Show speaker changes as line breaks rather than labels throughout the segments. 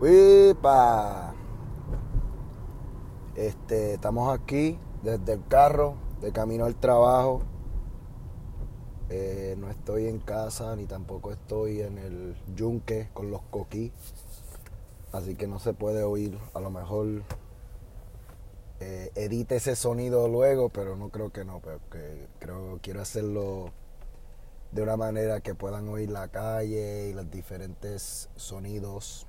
¡Wipa! Este, estamos aquí desde el carro, de camino al trabajo. Eh, no estoy en casa ni tampoco estoy en el yunque con los coquí. Así que no se puede oír. A lo mejor eh, edite ese sonido luego, pero no creo que no, porque creo quiero hacerlo de una manera que puedan oír la calle y los diferentes sonidos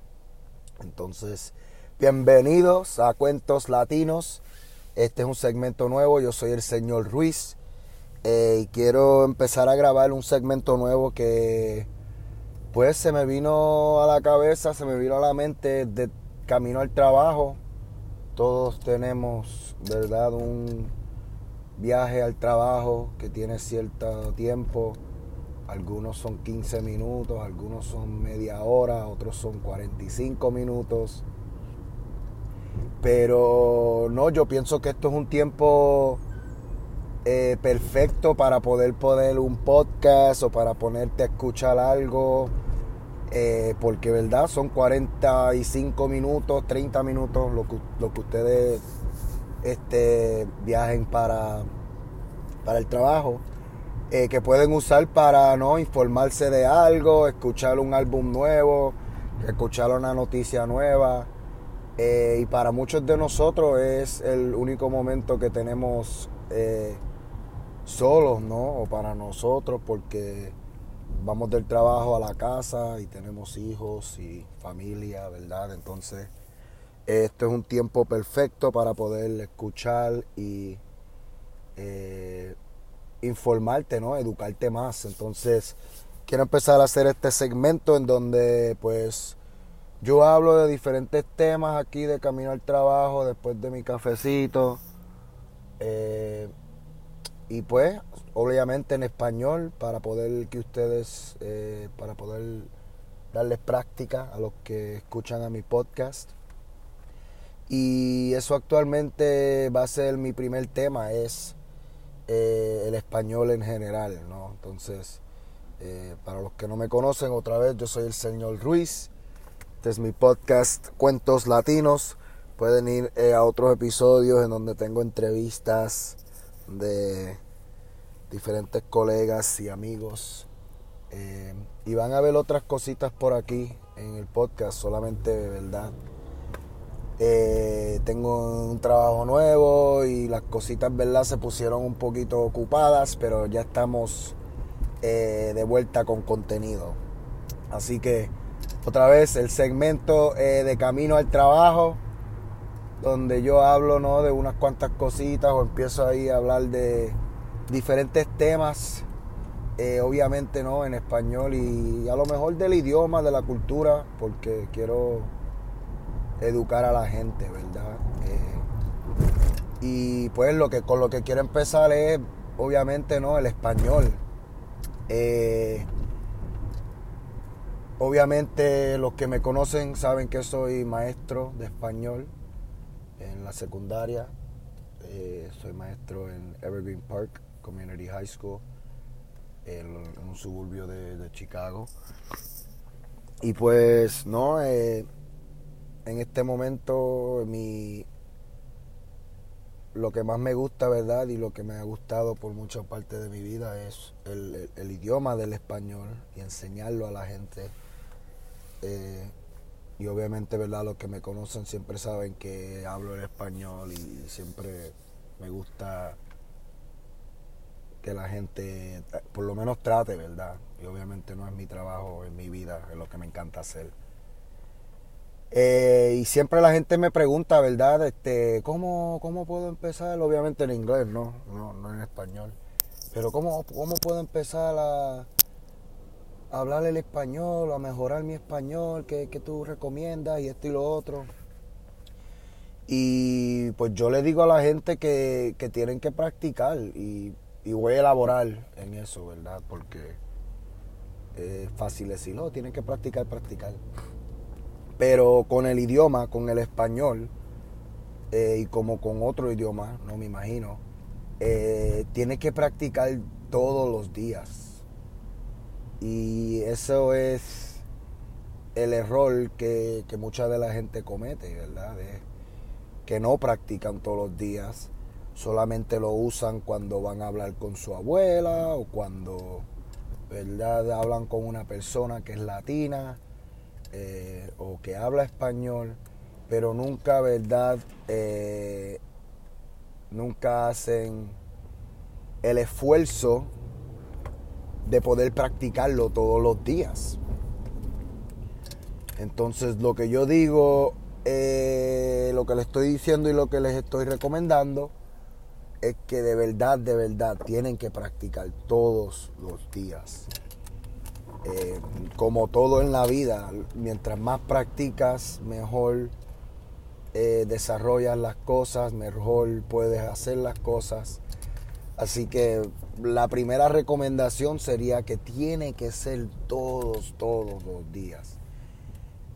entonces, bienvenidos a Cuentos Latinos. Este es un segmento nuevo. Yo soy el señor Ruiz eh, y quiero empezar a grabar un segmento nuevo que, pues, se me vino a la cabeza, se me vino a la mente de camino al trabajo. Todos tenemos, ¿verdad?, un viaje al trabajo que tiene cierto tiempo algunos son 15 minutos, algunos son media hora, otros son 45 minutos. Pero no, yo pienso que esto es un tiempo eh, perfecto para poder poner un podcast o para ponerte a escuchar algo. Eh, porque, ¿verdad? Son 45 minutos, 30 minutos lo que, lo que ustedes este, viajen para, para el trabajo. Eh, que pueden usar para no informarse de algo, escuchar un álbum nuevo, escuchar una noticia nueva. Eh, y para muchos de nosotros es el único momento que tenemos eh, solos, ¿no? O para nosotros, porque vamos del trabajo a la casa y tenemos hijos y familia, ¿verdad? Entonces, este es un tiempo perfecto para poder escuchar y informarte, ¿no? Educarte más. Entonces, quiero empezar a hacer este segmento en donde, pues, yo hablo de diferentes temas aquí de camino al trabajo, después de mi cafecito. Eh, y pues, obviamente en español, para poder que ustedes, eh, para poder darles práctica a los que escuchan a mi podcast. Y eso actualmente va a ser mi primer tema, es eh, el español en general, ¿no? Entonces, eh, para los que no me conocen, otra vez, yo soy el señor Ruiz. Este es mi podcast Cuentos Latinos. Pueden ir eh, a otros episodios en donde tengo entrevistas de diferentes colegas y amigos. y van a ver otras cositas por aquí en el podcast, solamente verdad eh, tengo un trabajo nuevo y las cositas, ¿verdad? Se pusieron un poquito ocupadas, pero ya estamos eh, de vuelta con contenido. Así que, otra vez, el segmento eh, de camino al trabajo, donde yo hablo, ¿no? De unas cuantas cositas o empiezo ahí a hablar de diferentes temas. obviamente, ¿no? En español y a lo mejor del idioma, de la cultura, porque quiero educar a la gente, ¿verdad? Eh, y pues lo que con lo que quiero empezar es, obviamente, ¿no? El español. Eh, obviamente los que me conocen saben que soy maestro de español en la secundaria. Eh, soy maestro en Evergreen Park Community High School, en, un suburbio de, Chicago. Y pues, no, en este momento mi lo que más me gusta, ¿verdad? Y lo que me ha gustado por mucha parte de mi vida es el, idioma del español y enseñarlo a la gente. Eh, y obviamente, ¿verdad? Los que me conocen siempre saben que hablo el español y siempre me gusta que la gente por lo menos trate, ¿verdad? Y obviamente no es mi trabajo, es mi vida, es lo que me encanta hacer. Eh, y siempre la gente me pregunta, ¿verdad? Este, ¿cómo, ¿Cómo puedo empezar? Obviamente en inglés, no, no, en español. Pero ¿cómo, cómo puedo empezar a, hablar el español, a mejorar mi español? ¿Qué, tú recomiendas? Y esto y lo otro. Y pues yo le digo a la gente que, tienen que practicar y, voy a elaborar en eso, ¿verdad? Porque es fácil decirlo, tienen que practicar, practicar. Pero con el idioma, con el español, eh, y como con otro idioma, no me imagino, eh, tiene que practicar todos los días. Y eso es el error que, mucha de la gente comete, ¿verdad? que no practican todos los días, solamente lo usan cuando van a hablar con su abuela o cuando, ¿verdad? Hablan con una persona que es latina eh, o que habla español, pero nunca, ¿verdad? Eh, nunca hacen el esfuerzo de poder practicarlo todos los días. Entonces lo que yo digo, eh, lo que les estoy diciendo y lo que les estoy recomendando es que de verdad, de verdad tienen que practicar todos los días. Eh, como todo en la vida, mientras más practicas, mejor eh, desarrollas las cosas, mejor puedes hacer las cosas. Así que la primera recomendación sería que tiene que ser todos, todos los días.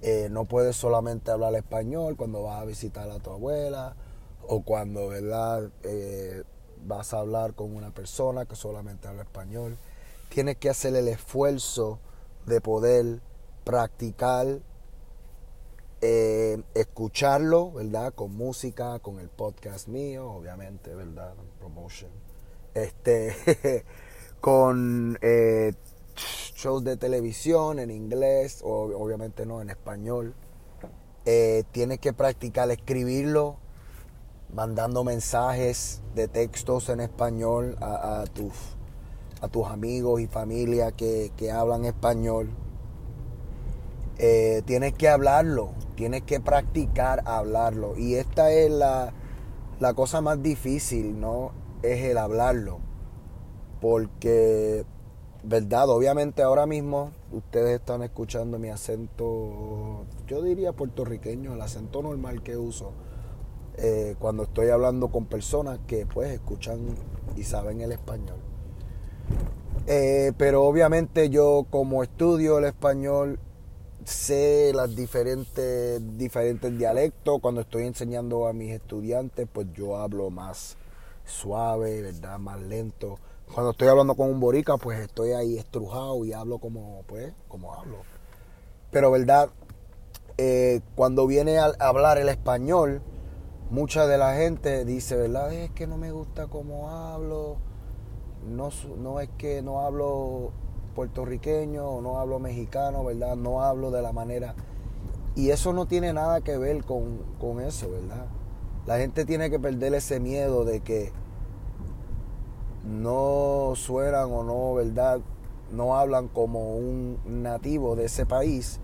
Eh, no puedes solamente hablar español cuando vas a visitar a tu abuela o cuando ¿verdad? Vas a hablar con una persona que solamente habla español. Tienes que hacer el esfuerzo de poder practicar, eh, escucharlo, ¿verdad? Con música, con el podcast mío, obviamente, ¿verdad? Promotion. Este, con shows de televisión en inglés, o obviamente no en español. Eh, tienes que practicar escribirlo, mandando mensajes de textos en español a, tus, a tus amigos y familia que, hablan español. Eh, tienes que hablarlo, tienes que practicar hablarlo. Y esta es la, la cosa más difícil, ¿no? Es el hablarlo. Porque verdad, obviamente ahora mismo ustedes están escuchando mi acento, yo diría puertorriqueño, el acento normal que uso eh, cuando estoy hablando con personas que pues escuchan y saben el español. Eh, pero obviamente yo como estudio el español sé las diferentes, diferentes dialectos. Cuando estoy enseñando a mis estudiantes, pues yo hablo más suave, ¿verdad? Más lento cuando estoy hablando con un borica, pues estoy ahí estrujado y hablo como, pues, como hablo. Pero, ¿verdad? Eh, cuando viene a hablar el español, mucha de la gente dice, ¿verdad? Es que no me gusta cómo hablo. No, no es que no hablo puertorriqueño o no hablo mexicano, ¿verdad? No hablo de la manera... Y eso no tiene nada que ver con, con eso, ¿verdad? La gente tiene que perder ese miedo de que no suenan o no, ¿verdad? No hablan como un nativo de ese país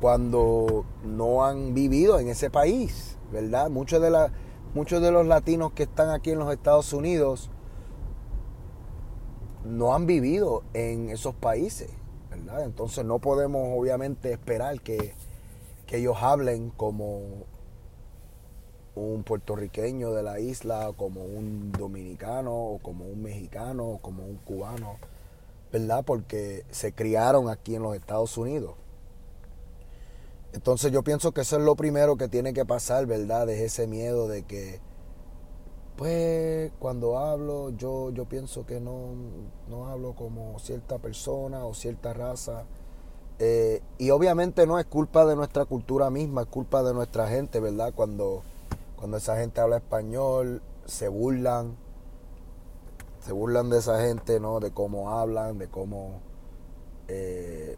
cuando no han vivido en ese país, ¿verdad? Muchos de, la, muchos de los latinos que están aquí en los Estados Unidos no han vivido en esos países, ¿verdad? Entonces no podemos obviamente esperar que, que ellos hablen como un puertorriqueño de la isla, como un dominicano, o como un mexicano, o como un cubano, ¿verdad? Porque se criaron aquí en los Estados Unidos. Entonces yo pienso que eso es lo primero que tiene que pasar, ¿verdad? Es ese miedo de que, pues, cuando hablo, yo, yo pienso que no, no hablo como cierta persona o cierta raza. Eh, y obviamente no es culpa de nuestra cultura misma, es culpa de nuestra gente, ¿verdad? Cuando cuando esa gente habla español, se burlan, se burlan de esa gente, ¿no? De cómo hablan, de cómo eh,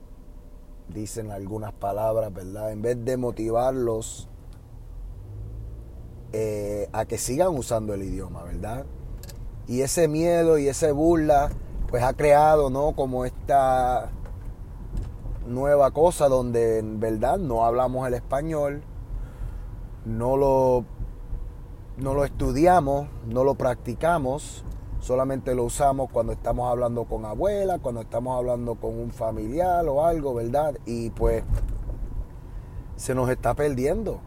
dicen algunas palabras, ¿verdad? En vez de motivarlos eh, a que sigan usando el idioma, ¿verdad? Y ese miedo y ese burla, pues ha creado, ¿no? Como esta nueva cosa donde en verdad no hablamos el español, no lo no lo estudiamos, no lo practicamos, solamente lo usamos cuando estamos hablando con abuela, cuando estamos hablando con un familiar o algo, ¿verdad? Y pues se nos está perdiendo.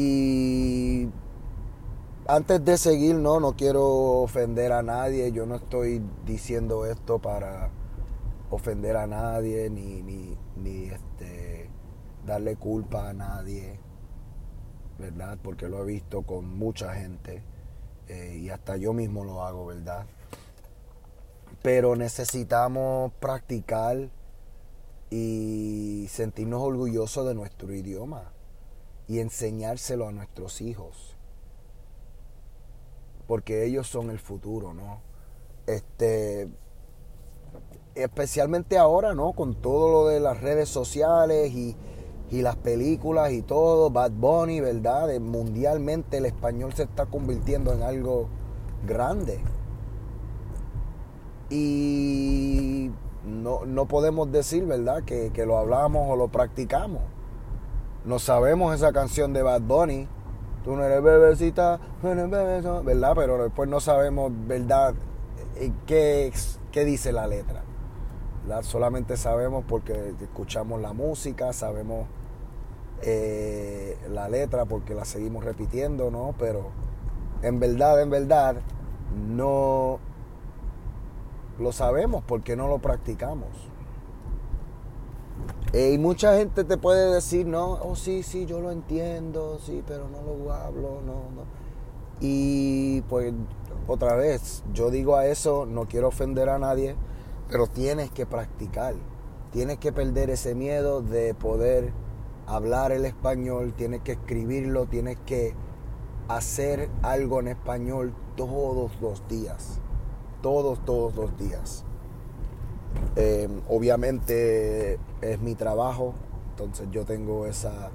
Y antes de seguir, no, no quiero ofender a nadie, yo no estoy diciendo esto para ofender a nadie ni, ni, este, darle culpa a nadie. ¿verdad? Porque lo he visto con mucha gente eh, y hasta yo mismo lo hago, ¿verdad? Pero necesitamos practicar y sentirnos orgullosos de nuestro idioma y enseñárselo a nuestros hijos. Porque ellos son el futuro, ¿no? Este especialmente ahora, ¿no? Con todo lo de las redes sociales y, y las películas y todo, Bad Bunny, ¿verdad? Mundialmente el español se está convirtiendo en algo grande. Y no, no podemos decir, ¿verdad?, que, que, lo hablamos o lo practicamos. No sabemos esa canción de Bad Bunny. Tú no eres bebecita, ¿verdad? Pero después no sabemos, ¿verdad?, qué, qué dice la letra. Solamente sabemos porque escuchamos la música, sabemos eh, la letra porque la seguimos repitiendo, ¿no? Pero en verdad, en verdad, no lo sabemos porque no lo practicamos. Eh, y mucha gente te puede decir, no, oh sí, sí, yo lo entiendo, sí, pero no lo hablo, no, no. Y pues otra vez, yo digo a eso, no quiero ofender a nadie, pero tienes que practicar. Tienes que perder ese miedo de poder hablar el español, tienes que escribirlo, tienes que hacer algo en español todos los días. Todos, todos los días. Em, obviamente es mi trabajo, entonces yo tengo esa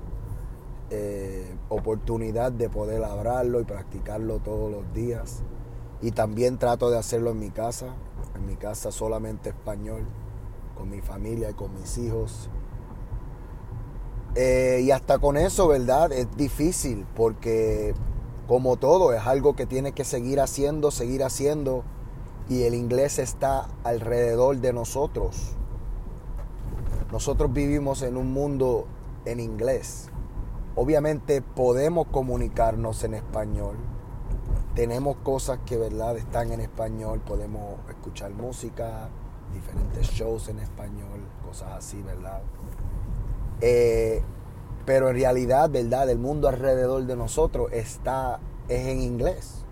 eh, oportunidad de poder hablarlo y practicarlo todos los días. Y también trato de hacerlo en mi casa, en mi casa solamente español, con mi familia y con mis hijos. Eh, y hasta con eso, ¿verdad? Es difícil porque como todo es algo que tiene que seguir haciendo, seguir haciendo y el inglés está alrededor de nosotros. Nosotros vivimos en un mundo en inglés. Obviamente podemos comunicarnos en español, tenemos cosas que verdad están en español, podemos escuchar música, diferentes shows en español, cosas así, ¿verdad? Eh, pero en realidad, ¿verdad? El mundo alrededor de nosotros está, es en inglés.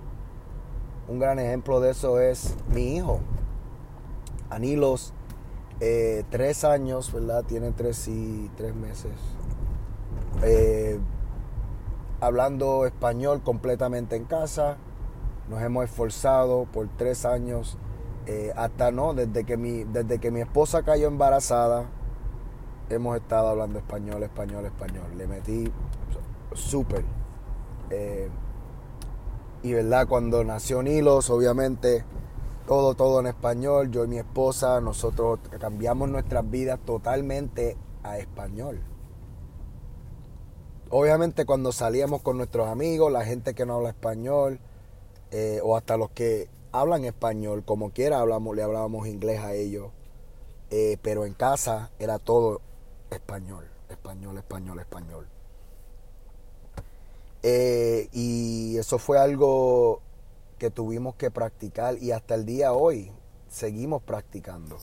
Un gran ejemplo de eso es mi hijo. Anilos, eh, tres años, ¿verdad? Tiene tres y tres meses. Eh, hablando español completamente en casa nos hemos esforzado por tres años, eh, hasta no, desde que, mi, desde que mi esposa cayó embarazada, hemos estado hablando español, español, español. Le metí súper. Y verdad, cuando nació Nilos, obviamente, todo, todo en español. Yo y mi esposa, nosotros cambiamos nuestras vidas totalmente a español. Obviamente cuando salíamos con nuestros amigos, la gente que no habla español, eh, o hasta los que hablan español, como quiera hablamos, le hablábamos inglés a ellos, eh, pero en casa era todo español, español, español, español. Eh, y eso fue algo que tuvimos que practicar y hasta el día hoy seguimos practicando.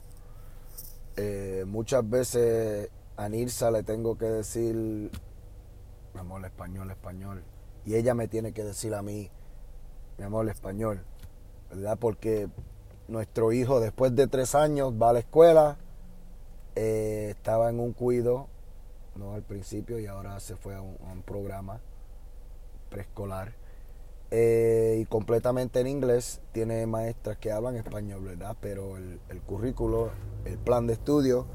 muchas veces a Nirsa le tengo que decir, mi amor, español, español. Y ella me tiene que decir a mí, mi amor, español, ¿verdad? Porque nuestro hijo después de tres años va a la escuela, eh, estaba en un cuido, no al principio, y ahora se fue a un, programa preescolar. Eh, y completamente en inglés, tiene maestras que hablan español, ¿verdad? Pero el, el currículo, el plan de estudio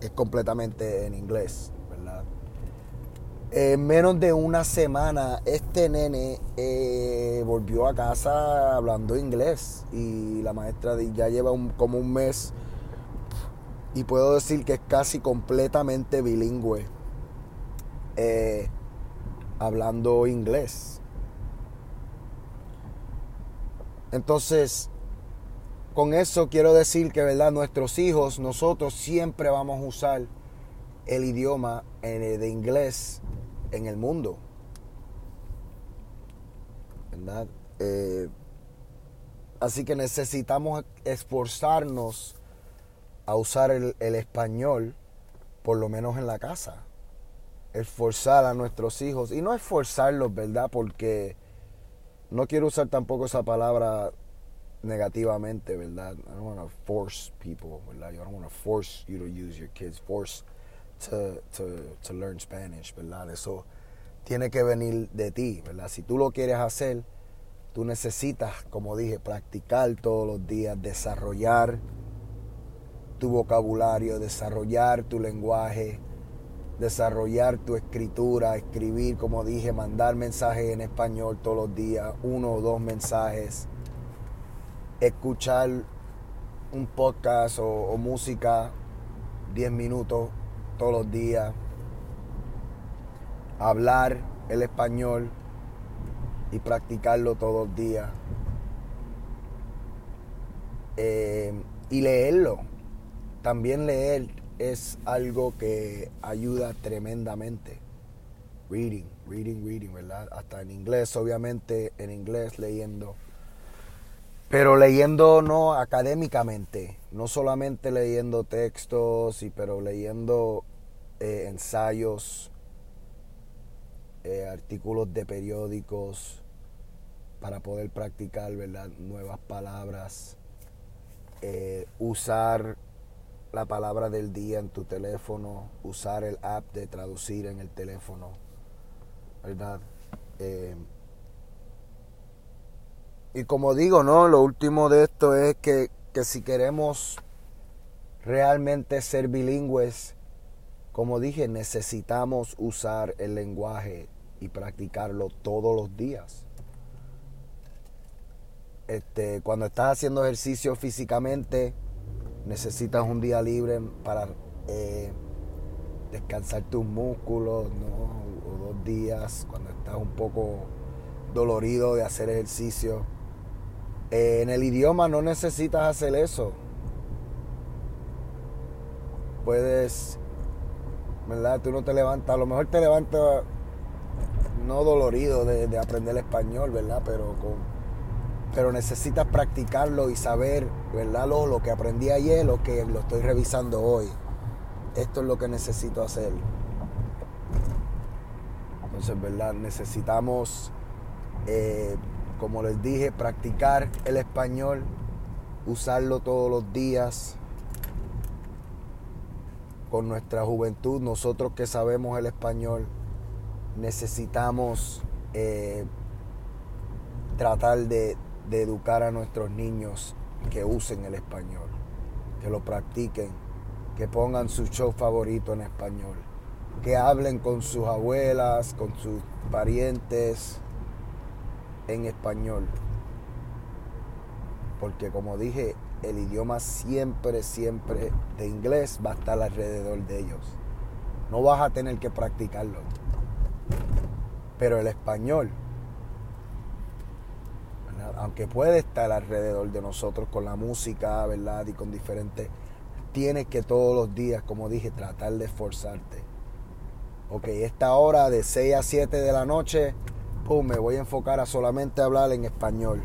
es completamente en inglés, ¿verdad? En menos de una semana, este nene eh, volvió a casa hablando inglés y la maestra ya lleva como un mes y puedo decir que es casi completamente bilingüe eh, hablando inglés. Entonces, con eso quiero decir que, ¿verdad? Nuestros hijos, nosotros siempre vamos a usar el idioma eh, de inglés en el mundo. ¿Verdad? Eh, así que necesitamos esforzarnos a usar el, español, por lo menos en la casa. Esforzar a nuestros hijos. Y no esforzarlos, ¿verdad? Porque no quiero usar tampoco esa palabra negativamente, ¿verdad? I don't want to force people, ¿verdad? I don't want to force you to use your kids, force to, to, to learn Spanish, ¿verdad? Eso tiene que venir de ti, ¿verdad? Si tú lo quieres hacer, tú necesitas, como dije, practicar todos los días, desarrollar tu vocabulario, desarrollar tu lenguaje, desarrollar tu escritura, escribir, como dije, mandar mensajes en español todos los días, uno o dos mensajes, escuchar un podcast o, música 10 minutos todos los días, hablar el español y practicarlo todos los días. Eh, y leerlo. También leer es algo que ayuda tremendamente. Reading, reading, reading, ¿verdad? Hasta en inglés, obviamente, en inglés leyendo. Pero leyendo no académicamente, no solamente leyendo textos, pero leyendo eh, ensayos, eh, artículos de periódicos para poder practicar ¿verdad? nuevas palabras, eh, usar la palabra del día en tu teléfono, usar el app de traducir en el teléfono, ¿verdad? Eh, y como digo, ¿no? Lo último de esto es que, que si queremos realmente ser bilingües, como dije, necesitamos usar el lenguaje y practicarlo todos los días. Este, cuando estás haciendo ejercicio físicamente, necesitas un día libre para eh, descansar tus músculos, ¿no? O dos días cuando estás un poco dolorido de hacer ejercicio. Eh, en el idioma no necesitas hacer eso. Puedes, ¿verdad? Tú no te levantas, a lo mejor te levantas no dolorido de, de aprender español, ¿verdad? Pero con pero necesitas practicarlo y saber, ¿verdad? Lo, que aprendí ayer, lo que lo estoy revisando hoy. Esto es lo que necesito hacer. Entonces, ¿verdad? Necesitamos, eh, como les dije, practicar el español, usarlo todos los días con nuestra juventud. Nosotros que sabemos el español, necesitamos eh, tratar de, de educar a nuestros niños que usen el español, que lo practiquen, que pongan su show favorito en español, que hablen con sus abuelas, con sus parientes en español. Porque como dije, el idioma siempre, siempre de inglés va a estar alrededor de ellos. No vas a tener que practicarlo. Pero el español aunque puede estar alrededor de nosotros con la música, ¿verdad? Y con diferentes, tienes que todos los días, como dije, tratar de esforzarte. Ok, esta hora de 6 a 7 de la noche, pum, me voy a enfocar a solamente hablar en español.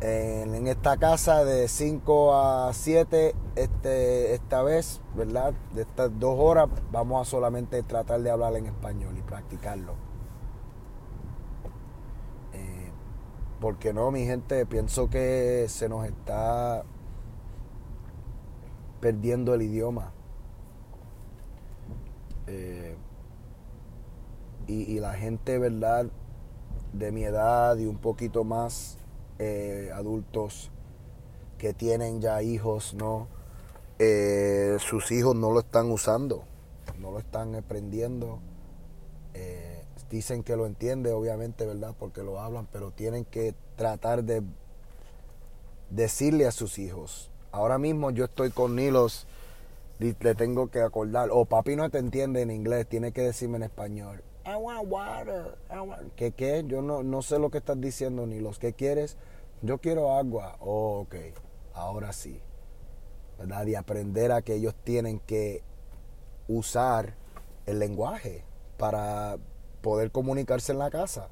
En, esta casa de 5 a 7, este, esta vez, ¿verdad? De estas dos horas, vamos a solamente tratar de hablar en español y practicarlo. Porque no, mi gente, pienso que se nos está perdiendo el idioma. Eh, y, la gente, ¿verdad? De mi edad y un poquito más eh, adultos que tienen ya hijos, ¿no? Eh, sus hijos no lo están usando, no lo están aprendiendo dicen que lo entiende, obviamente, ¿verdad? Porque lo hablan, pero tienen que tratar de decirle a sus hijos. Ahora mismo yo estoy con Nilos, le tengo que acordar, o papi no te entiende en inglés, tiene que decirme en español. I want water. ¿Qué qué? Yo no, no sé lo que estás diciendo, Nilos. ¿Qué quieres? Yo quiero agua. Oh, ok. Ahora sí. ¿Verdad? Y aprender a que ellos tienen que usar el lenguaje para poder comunicarse en la casa.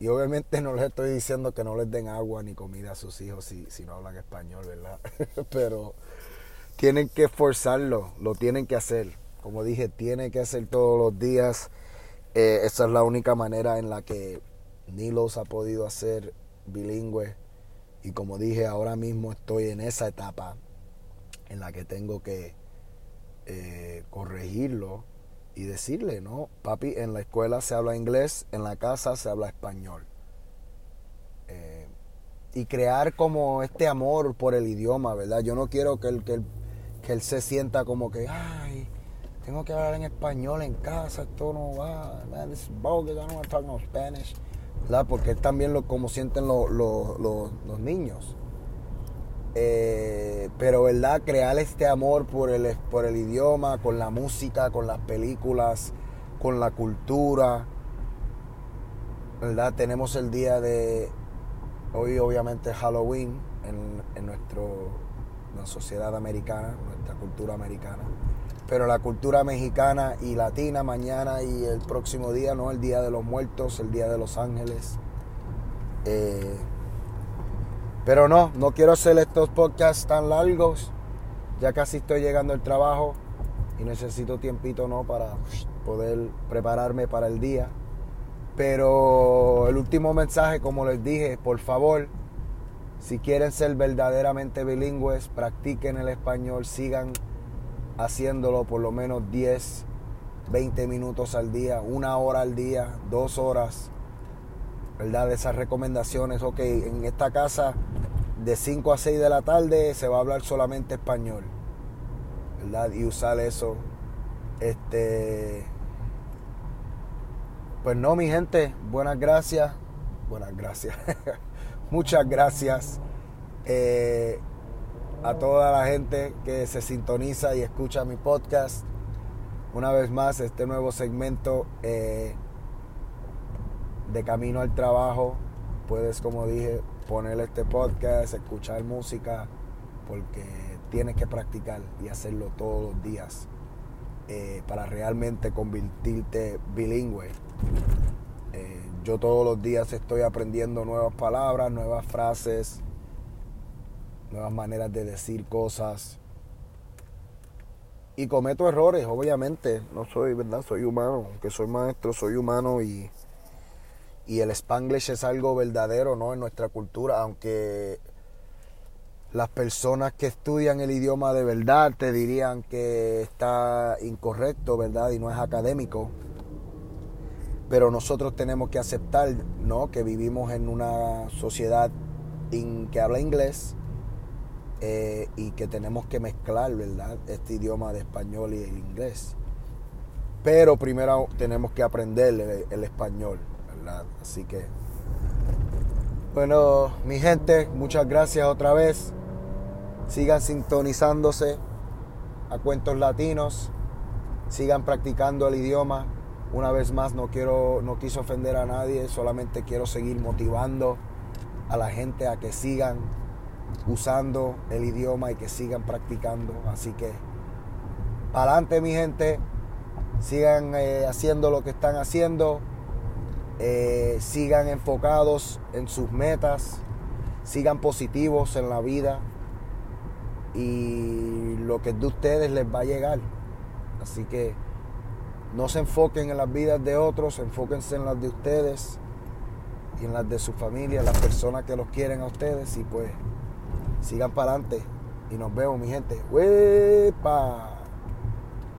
Y obviamente no les estoy diciendo que no les den agua ni comida a sus hijos si, si no hablan español, ¿verdad? Pero tienen que esforzarlo, lo tienen que hacer. Como dije, tienen que hacer todos los días. Eh, esa es la única manera en la que ni los ha podido hacer bilingüe. Y como dije, ahora mismo estoy en esa etapa en la que tengo que eh, corregirlo y decirle, no, papi, en la escuela se habla inglés, en la casa se habla español. Eh, y crear como este amor por el idioma, ¿verdad? Yo no quiero que él, que él, que él se sienta como que, ay, tengo que hablar en español en casa, esto no va, man, this is bogus, I don't want to talk no Spanish, ¿verdad? Porque es también lo, como sienten los niños. Eh, pero, ¿verdad? Crear este amor por el, por el idioma, con la música, con las películas, con la cultura. ¿Verdad? Tenemos el día de hoy, obviamente, Halloween en, en nuestro, sociedad americana, nuestra cultura americana. Pero la cultura mexicana y latina mañana y el próximo día, ¿no? El Día de los Muertos, el Día de los Ángeles. Eh, pero no, no quiero hacer estos podcasts tan largos. Ya casi estoy llegando al trabajo y necesito tiempito, ¿no? Para poder prepararme para el día. Pero el último mensaje, como les dije, por favor, si quieren ser verdaderamente bilingües, practiquen el español, sigan haciéndolo por lo menos 10, 20 minutos al día, una hora al día, dos horas ¿verdad? De esas recomendaciones, ok, en esta casa de 5 a 6 de la tarde se va a hablar solamente español, ¿verdad? Y usar eso. Este. Pues no, mi gente, buenas gracias. Buenas gracias. Muchas gracias eh, a toda la gente que se sintoniza y escucha mi podcast. Una vez más, este nuevo segmento. Eh, de camino al trabajo, puedes, como dije, poner este podcast, escuchar música, porque tienes que practicar y hacerlo todos los días eh, para realmente convertirte bilingüe. Eh, yo todos los días estoy aprendiendo nuevas palabras, nuevas frases, nuevas maneras de decir cosas. Y cometo errores, obviamente. No soy, ¿verdad? Soy humano. Aunque soy maestro, soy humano y y el spanglish es algo verdadero ¿no? en nuestra cultura, aunque las personas que estudian el idioma de verdad te dirían que está incorrecto, ¿verdad? Y no es académico. Pero nosotros tenemos que aceptar, ¿no? Que vivimos en una sociedad que habla inglés eh, y que tenemos que mezclar, ¿verdad? Este idioma de español y el inglés. Pero primero tenemos que aprender el español. Así que, bueno, mi gente, muchas gracias otra vez. Sigan sintonizándose a cuentos latinos, sigan practicando el idioma. Una vez más, no quiero, no quiso ofender a nadie, solamente quiero seguir motivando a la gente a que sigan usando el idioma y que sigan practicando. Así que, para adelante, mi gente, sigan eh, haciendo lo que están haciendo eh, sigan enfocados en sus metas, sigan positivos en la vida y lo que es de ustedes les va a llegar. Así que no se enfoquen en las vidas de otros, enfóquense en las de ustedes y en las de su familia, las personas que los quieren a ustedes y pues sigan para adelante y nos vemos mi gente. ¡Wepa!